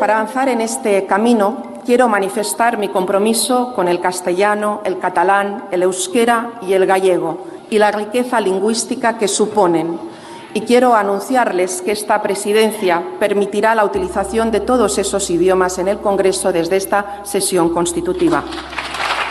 para avanzar en este camino, quiero manifestar mi compromiso con el castellano, el catalán, el euskera y el gallego y la riqueza lingüística que suponen. Y quiero anunciarles que esta presidencia permitirá la utilización de todos esos idiomas en el Congreso desde esta sesión constitutiva.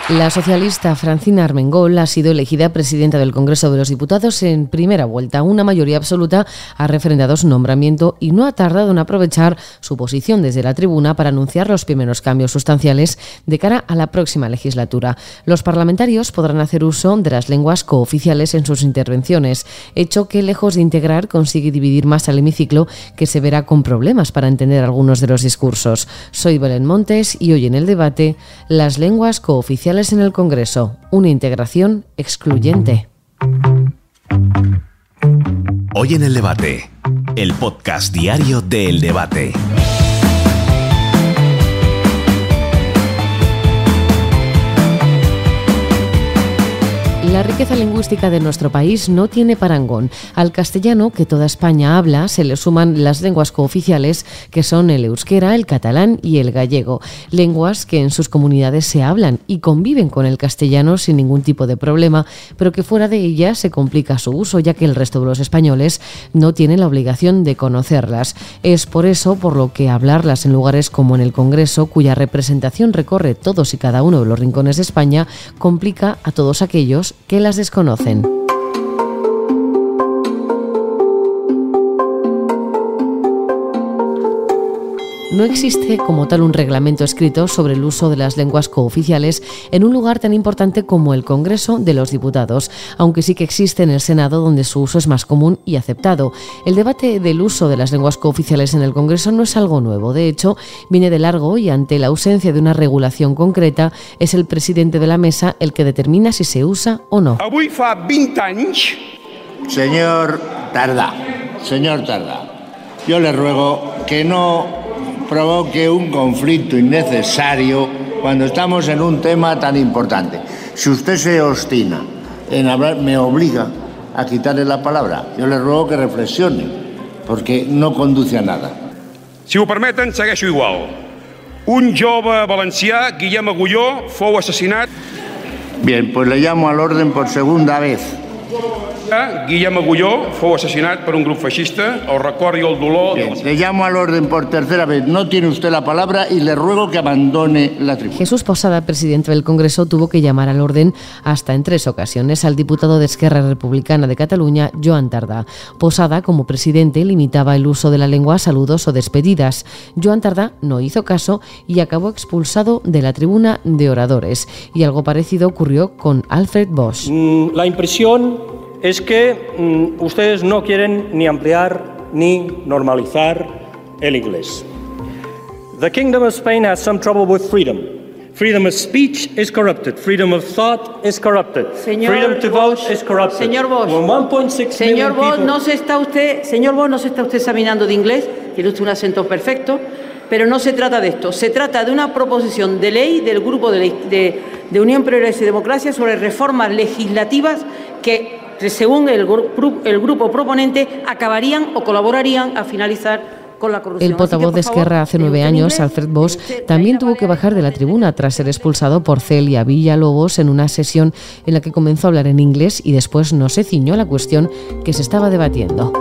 La socialista Francina Armengol ha sido elegida presidenta del Congreso de los Diputados en primera vuelta. Una mayoría absoluta ha refrendado su nombramiento y no ha tardado en aprovechar su posición desde la tribuna para anunciar los primeros cambios sustanciales de cara a la próxima legislatura. Los parlamentarios podrán hacer uso de las lenguas cooficiales en sus intervenciones, hecho que lejos de integrar consigue dividir más al hemiciclo que se verá con problemas para entender algunos de los discursos. Soy Belén Montes y hoy en el debate las lenguas cooficiales en el Congreso, una integración excluyente. Hoy en el debate, el podcast diario del debate. Riqueza lingüística de nuestro país no tiene parangón. Al castellano, que toda España habla, se le suman las lenguas cooficiales, que son el euskera, el catalán y el gallego. Lenguas que en sus comunidades se hablan y conviven con el castellano sin ningún tipo de problema, pero que fuera de ellas se complica su uso, ya que el resto de los españoles no tienen la obligación de conocerlas. Es por eso por lo que hablarlas en lugares como en el Congreso, cuya representación recorre todos y cada uno de los rincones de España, complica a todos aquellos que las desconocen. No existe como tal un reglamento escrito sobre el uso de las lenguas cooficiales en un lugar tan importante como el Congreso de los Diputados, aunque sí que existe en el Senado donde su uso es más común y aceptado. El debate del uso de las lenguas cooficiales en el Congreso no es algo nuevo, de hecho, viene de largo y ante la ausencia de una regulación concreta, es el presidente de la mesa el que determina si se usa o no. Señor Tarda, señor Tarda, yo le ruego que no provoque un conflicto innecesario cuando estamos en un tema tan importante. Si usted se obstina en hablar, me obliga a quitarle la palabra. Yo le ruego que reflexione, porque no conduce a nada. Si ho permeten, segueixo igual. Un jove valencià, Guillem Agulló, fou assassinat... Bien, pues le llamo al orden por segunda vez. Guillem Agulló fue asesinado por un grupo fascista. El record el dolor... le llamo al orden por tercera vez. No tiene usted la palabra y le ruego que abandone la tribuna. Jesús Posada, presidente del Congreso, tuvo que llamar al orden hasta en tres ocasiones al diputado de Esquerra Republicana de Cataluña, Joan Tardá. Posada, como presidente, limitaba el uso de la lengua a saludos o despedidas. Joan Tardá no hizo caso y acabó expulsado de la tribuna de oradores. Y algo parecido ocurrió con Alfred Bosch. Mm, la impresión es que mm, ustedes no quieren ni ampliar ni normalizar el inglés. The Kingdom of Spain has some trouble with freedom. Freedom of speech is corrupted. Freedom of thought is corrupted. Señor freedom to vote is corrupted. Señor Bosch, señor Bosch, no se está usted, señor Bosch, no se está usted examinando de inglés. Tiene usted un acento perfecto, pero no se trata de esto. Se trata de una proposición de ley del grupo de, de, de Unión Progreso y Democracia sobre reformas legislativas que según el, el grupo proponente, acabarían o colaborarían a finalizar con la corrupción. El portavoz de Esquerra hace nueve años, Alfred Bosch, también tuvo que bajar de la tribuna tras ser expulsado por Celia Villalobos en una sesión en la que comenzó a hablar en inglés y después no se ciñó a la cuestión que se estaba debatiendo.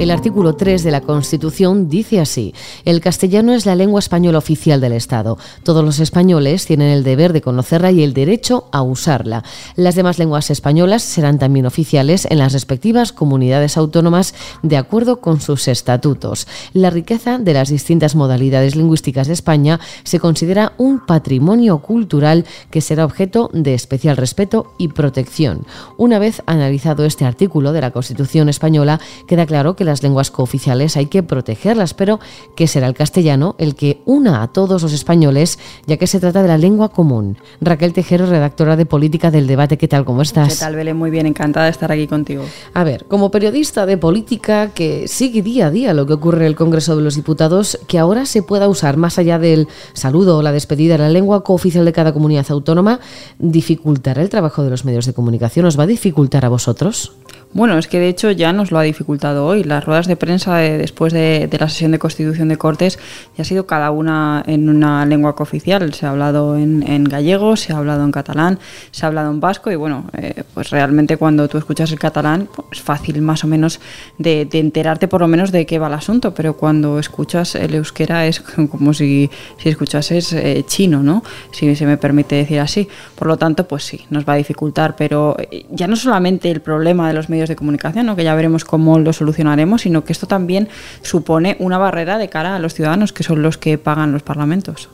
El artículo 3 de la Constitución dice así, el castellano es la lengua española oficial del Estado. Todos los españoles tienen el deber de conocerla y el derecho a usarla. Las demás lenguas españolas serán también oficiales en las respectivas comunidades autónomas de acuerdo con sus estatutos. La riqueza de las distintas modalidades lingüísticas de España se considera un patrimonio cultural que será objeto de especial respeto y protección. Una vez analizado este artículo de la Constitución española, queda claro que las lenguas cooficiales hay que protegerlas, pero que será el castellano el que una a todos los españoles, ya que se trata de la lengua común. Raquel Tejero, redactora de Política del Debate, ¿qué tal? ¿Cómo estás? ¿Qué tal, Belén? Muy bien, encantada de estar aquí contigo. A ver, como periodista de política que sigue día a día lo que ocurre en el Congreso de los Diputados, que ahora se pueda usar más allá del saludo o la despedida, la lengua cooficial de cada comunidad autónoma, ¿dificultará el trabajo de los medios de comunicación? ¿Os va a dificultar a vosotros? Bueno, es que de hecho ya nos lo ha dificultado hoy. Las ruedas de prensa después de, la sesión de constitución de Cortes ya ha sido cada una en una lengua cooficial. Se ha hablado en, gallego, se ha hablado en catalán, se ha hablado en vasco y bueno, eh, pues realmente cuando tú escuchas el catalán pues es fácil más o menos de, enterarte por lo menos de qué va el asunto, pero cuando escuchas el euskera es como si, si escuchases eh, chino, ¿no? Si se me permite decir así. Por lo tanto, pues sí, nos va a dificultar, pero eh, ya no solamente el problema de los medios de comunicación, ¿no? que ya veremos cómo lo solucionaremos, sino que esto también supone una barrera de cara a los ciudadanos, que son los que pagan los parlamentos.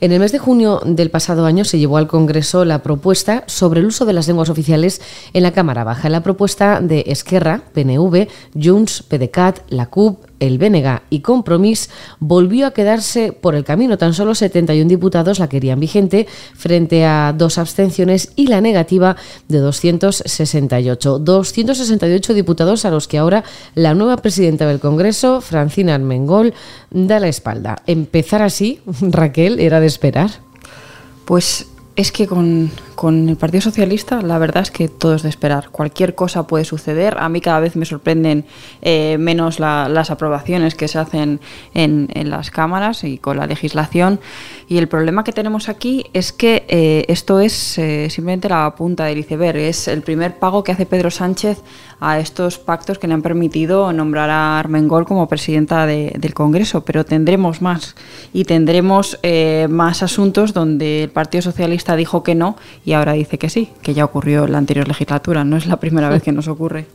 En el mes de junio del pasado año se llevó al Congreso la propuesta sobre el uso de las lenguas oficiales en la Cámara Baja. La propuesta de Esquerra, PNV, Junts, PDCAT, la CUP, el Bénega y Compromís volvió a quedarse por el camino. Tan solo 71 diputados la querían vigente frente a dos abstenciones y la negativa de 268. 268 diputados a los que ahora la nueva presidenta del Congreso, Francina Armengol, da la espalda. Empezar así, Raquel, era de esperar. Pues es que con, el Partido Socialista la verdad es que todo es de esperar. Cualquier cosa puede suceder. A mí cada vez me sorprenden eh, menos las aprobaciones que se hacen en, las cámaras y con la legislación. Y el problema que tenemos aquí es que eh, esto es eh, simplemente la punta del iceberg. Es el primer pago que hace Pedro Sánchez a estos pactos que le han permitido nombrar a Armengol como presidenta del Congreso. Pero tendremos más y tendremos más asuntos donde el Partido Socialista dijo que no y ahora dice que sí, que ya ocurrió en la anterior legislatura. No es la primera vez que nos ocurre.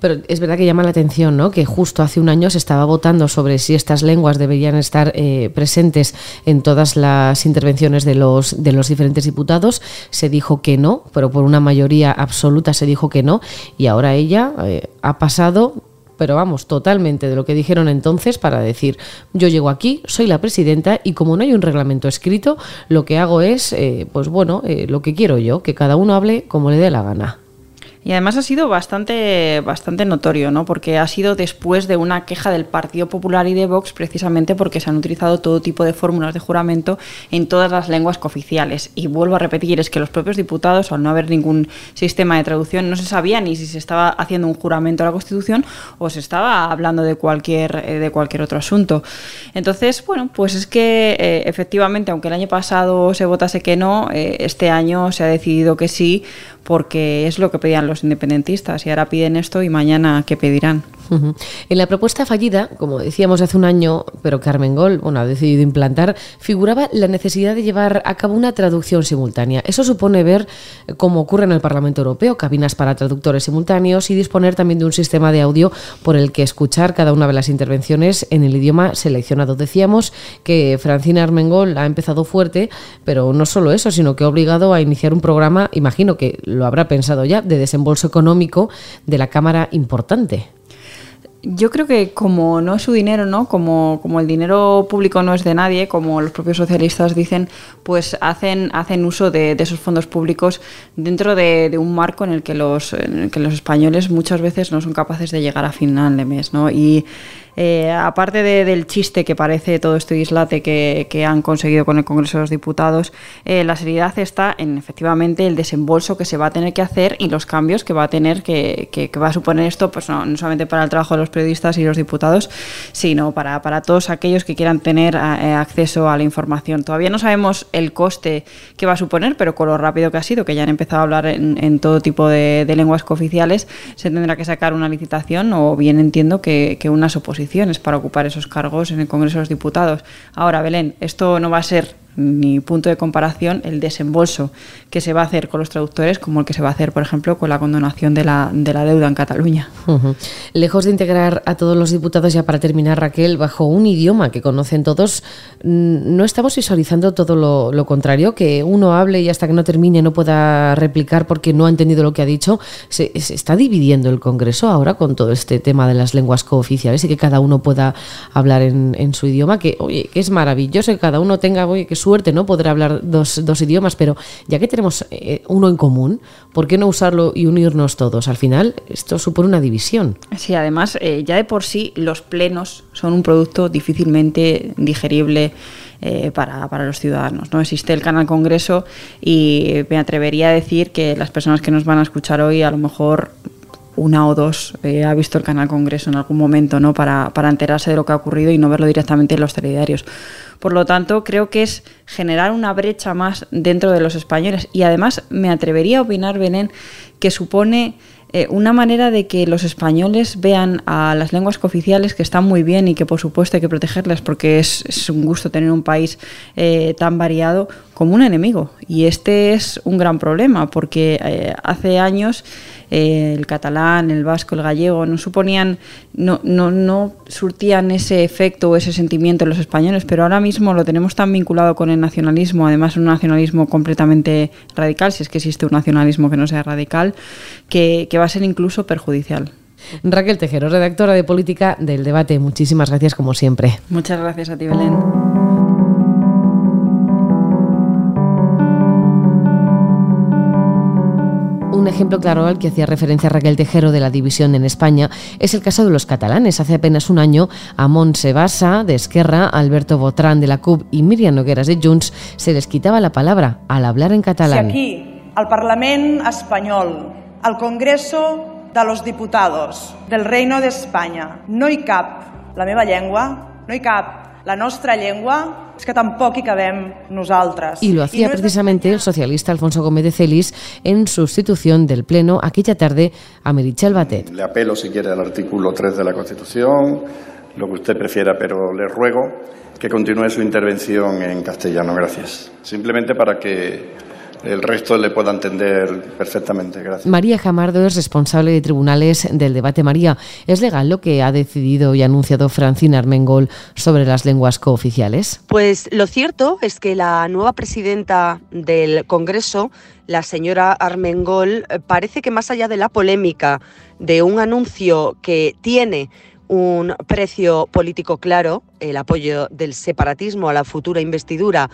Pero es verdad que llama la atención ¿no? que justo hace un año se estaba votando sobre si estas lenguas deberían estar eh, presentes en todas las intervenciones de los, de los diferentes diputados. Se dijo que no, pero por una mayoría absoluta se dijo que no. Y ahora ella eh, ha pasado pero vamos, totalmente de lo que dijeron entonces para decir, yo llego aquí, soy la presidenta y como no hay un reglamento escrito, lo que hago es, eh, pues bueno, eh, lo que quiero yo, que cada uno hable como le dé la gana. Y además ha sido bastante, bastante notorio, ¿no? Porque ha sido después de una queja del Partido Popular y de Vox, precisamente porque se han utilizado todo tipo de fórmulas de juramento en todas las lenguas cooficiales. Y vuelvo a repetir, es que los propios diputados, al no haber ningún sistema de traducción, no se sabía ni si se estaba haciendo un juramento a la Constitución o se estaba hablando de cualquier, eh, de cualquier otro asunto. Entonces, bueno, pues es que eh, efectivamente, aunque el año pasado se votase que no, eh, este año se ha decidido que sí, porque es lo que pedían los independentistas y ahora piden esto y mañana qué pedirán. En la propuesta fallida, como decíamos hace un año, pero Carmen Gol bueno, ha decidido implantar, figuraba la necesidad de llevar a cabo una traducción simultánea. Eso supone ver, cómo ocurre en el Parlamento Europeo, cabinas para traductores simultáneos y disponer también de un sistema de audio por el que escuchar cada una de las intervenciones en el idioma seleccionado. Decíamos que Francina Armengol ha empezado fuerte, pero no solo eso, sino que ha obligado a iniciar un programa, imagino que lo habrá pensado ya, de desembolso económico de la Cámara importante. Yo creo que como no es su dinero, ¿no? Como, como el dinero público no es de nadie, como los propios socialistas dicen, pues hacen, hacen uso de, esos fondos públicos dentro de, un marco en el, que los, que los españoles muchas veces no son capaces de llegar a final de mes, ¿no? Y eh, aparte del chiste que parece todo este dislate que, han conseguido con el Congreso de los Diputados, eh, la seriedad está en efectivamente el desembolso que se va a tener que hacer y los cambios que va a tener que, va a suponer esto, pues no, solamente para el trabajo de los periodistas y los diputados, sino para, todos aquellos que quieran tener eh, acceso a la información. Todavía no sabemos el coste que va a suponer, pero con lo rápido que ha sido, que ya han empezado a hablar en, todo tipo de, lenguas cooficiales, se tendrá que sacar una licitación o bien entiendo que, que unas para ocupar esos cargos en el Congreso de los Diputados. Ahora, Belén, esto no va a ser mi punto de comparación el desembolso que se va a hacer con los traductores como el que se va a hacer, por ejemplo, con la condonación de la, de la deuda en Cataluña. Lejos de integrar a todos los diputados, ya para terminar, Raquel, bajo un idioma que conocen todos, mm, no estamos visualizando todo lo, contrario, que uno hable y hasta que no termine no pueda replicar porque no ha entendido lo que ha dicho. Se, está dividiendo el Congreso ahora con todo este tema de las lenguas cooficiales y que cada uno pueda hablar en, en su idioma, que, oye, que es maravilloso que cada uno tenga, oye, que suerte, ¿no? Poder hablar dos, dos idiomas, pero ya que tenemos eh, uno en común, ¿por qué no usarlo y unirnos todos? Al final, esto supone una división. Sí, además, eh, ya de por sí los plenos son un producto difícilmente digerible. Eh, para, para, los ciudadanos. ¿no? Existe el canal Congreso y me atrevería a decir que las personas que nos van a escuchar hoy a lo mejor una o dos eh, ha visto el canal Congreso en algún momento ¿no? Para, para, enterarse de lo que ha ocurrido y no verlo directamente en los telediarios. Por lo tanto, creo que es generar una brecha más dentro de los españoles y además me atrevería a opinar, Belén, que supone eh, una manera de que los españoles vean a las lenguas cooficiales que están muy bien y que por supuesto hay que protegerlas porque es, un gusto tener un país eh, tan variado como un enemigo. Y este es un gran problema porque eh, hace años el catalán, el vasco, el gallego no suponían, no, no, no surtían ese efecto o ese sentimiento en los españoles, pero ahora mismo lo tenemos tan vinculado con el nacionalismo, además un nacionalismo completamente radical, si es que existe un nacionalismo que no sea radical, que, que va a ser incluso perjudicial. Raquel Tejero, redactora de política del debate, muchísimas gracias como siempre. Muchas gracias a ti, Belén. Ejemplo claro al que hacía referencia Raquel Tejero de la división en España es el caso de los catalanes. Hace apenas un año, a Montse Basa de Esquerra, Alberto Botrán de la CUP y Miriam Nogueras de Junts se les quitaba la palabra al hablar en catalán. Si aquí, al Parlamento español, al Congreso de los Diputados del Reino de España, no hi cap la meva llengua, no hi cap la nostra llengua, es que tampoco hi cabem nosaltres. Y lo hacía precisamente el socialista Alfonso Gómez de Celis en sustitución del Pleno aquella tarde a Merichel Batet. Le apelo, si quiere, al artículo 3 de la Constitución, lo que usted prefiera, pero le ruego que continúe su intervención en castellano. Gracias. Simplemente para que el resto le pueda entender perfectamente. Gracias. María Jamardo es responsable de tribunales del debate. María, ¿es legal lo que ha decidido y anunciado Francina Armengol sobre las lenguas cooficiales? Pues lo cierto es que la nueva presidenta del Congreso, la señora Armengol, parece que más allá de la polémica de un anuncio que tiene un precio político claro, el apoyo del separatismo a la futura investidura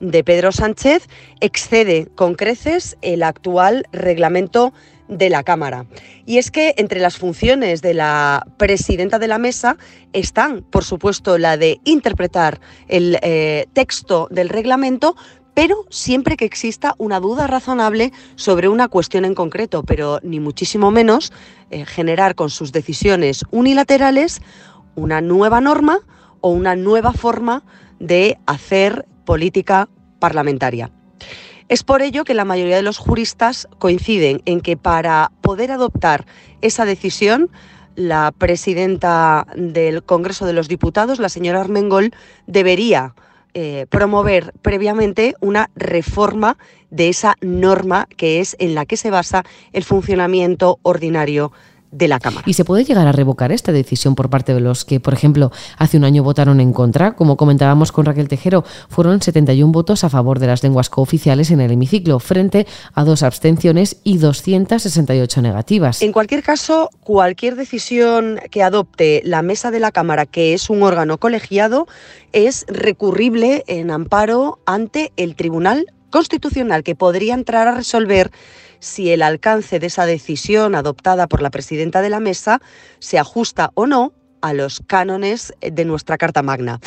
de Pedro Sánchez excede con creces el actual reglamento de la Cámara. Y es que entre las funciones de la presidenta de la mesa están, por supuesto, la de interpretar el eh, texto del reglamento, pero siempre que exista una duda razonable sobre una cuestión en concreto, pero ni muchísimo menos eh, generar con sus decisiones unilaterales una nueva norma o una nueva forma de hacer política parlamentaria. Es por ello que la mayoría de los juristas coinciden en que para poder adoptar esa decisión, la presidenta del Congreso de los Diputados, la señora Armengol, debería eh, promover previamente una reforma de esa norma que es en la que se basa el funcionamiento ordinario de la Cámara. ¿Y se puede llegar a revocar esta decisión por parte de los que, por ejemplo, hace un año votaron en contra? Como comentábamos con Raquel Tejero, fueron 71 votos a favor de las lenguas cooficiales en el hemiciclo, frente a dos abstenciones y 268 negativas. En cualquier caso, cualquier decisión que adopte la mesa de la Cámara, que es un órgano colegiado, es recurrible en amparo ante el Tribunal Constitucional, que podría entrar a resolver si el alcance de esa decisión adoptada por la presidenta de la mesa se ajusta o no a los cánones de nuestra Carta Magna.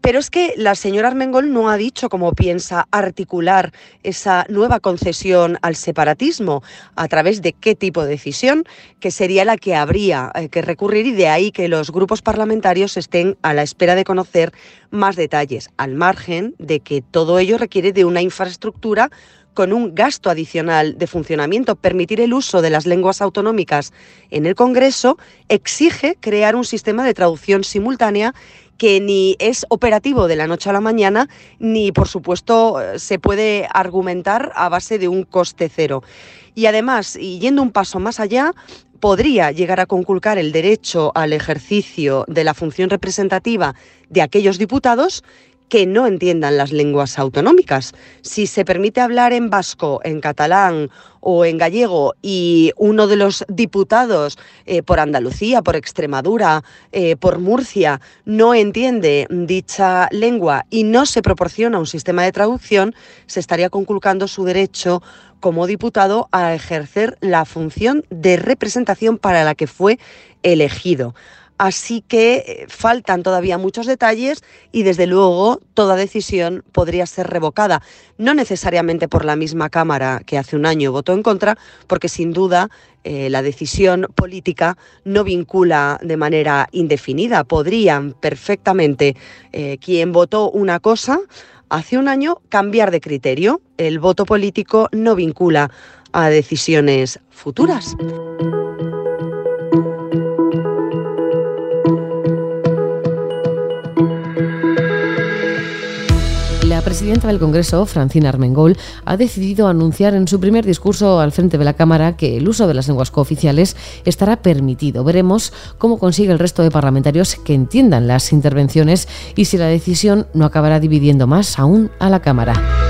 Pero es que la señora Armengol no ha dicho cómo piensa articular esa nueva concesión al separatismo, a través de qué tipo de decisión, que sería la que habría eh, que recurrir y de ahí que los grupos parlamentarios estén a la espera de conocer más detalles, al margen de que todo ello requiere de una infraestructura con un gasto adicional de funcionamiento. Permitir el uso de las lenguas autonómicas en el Congreso exige crear un sistema de traducción simultánea que ni es operativo de la noche a la mañana, ni por supuesto se puede argumentar a base de un coste cero. Y además, y yendo un paso más allá, podría llegar a conculcar el derecho al ejercicio de la función representativa de aquellos diputados que no entiendan las lenguas autonómicas. Si se permite hablar en vasco, en catalán o en gallego y uno de los diputados eh, por Andalucía, por Extremadura, eh, por Murcia no entiende dicha lengua y no se proporciona un sistema de traducción, se estaría conculcando su derecho como diputado a ejercer la función de representación para la que fue elegido. Así que eh, faltan todavía muchos detalles y desde luego toda decisión podría ser revocada, no necesariamente por la misma Cámara que hace un año votó en contra, porque sin duda eh, la decisión política no vincula de manera indefinida. Podrían perfectamente eh, quien votó una cosa hace un año cambiar de criterio. El voto político no vincula a decisiones futuras. La presidenta del Congreso, Francina Armengol, ha decidido anunciar en su primer discurso al frente de la Cámara que el uso de las lenguas cooficiales estará permitido. Veremos cómo consigue el resto de parlamentarios que entiendan las intervenciones y si la decisión no acabará dividiendo más aún a la Cámara.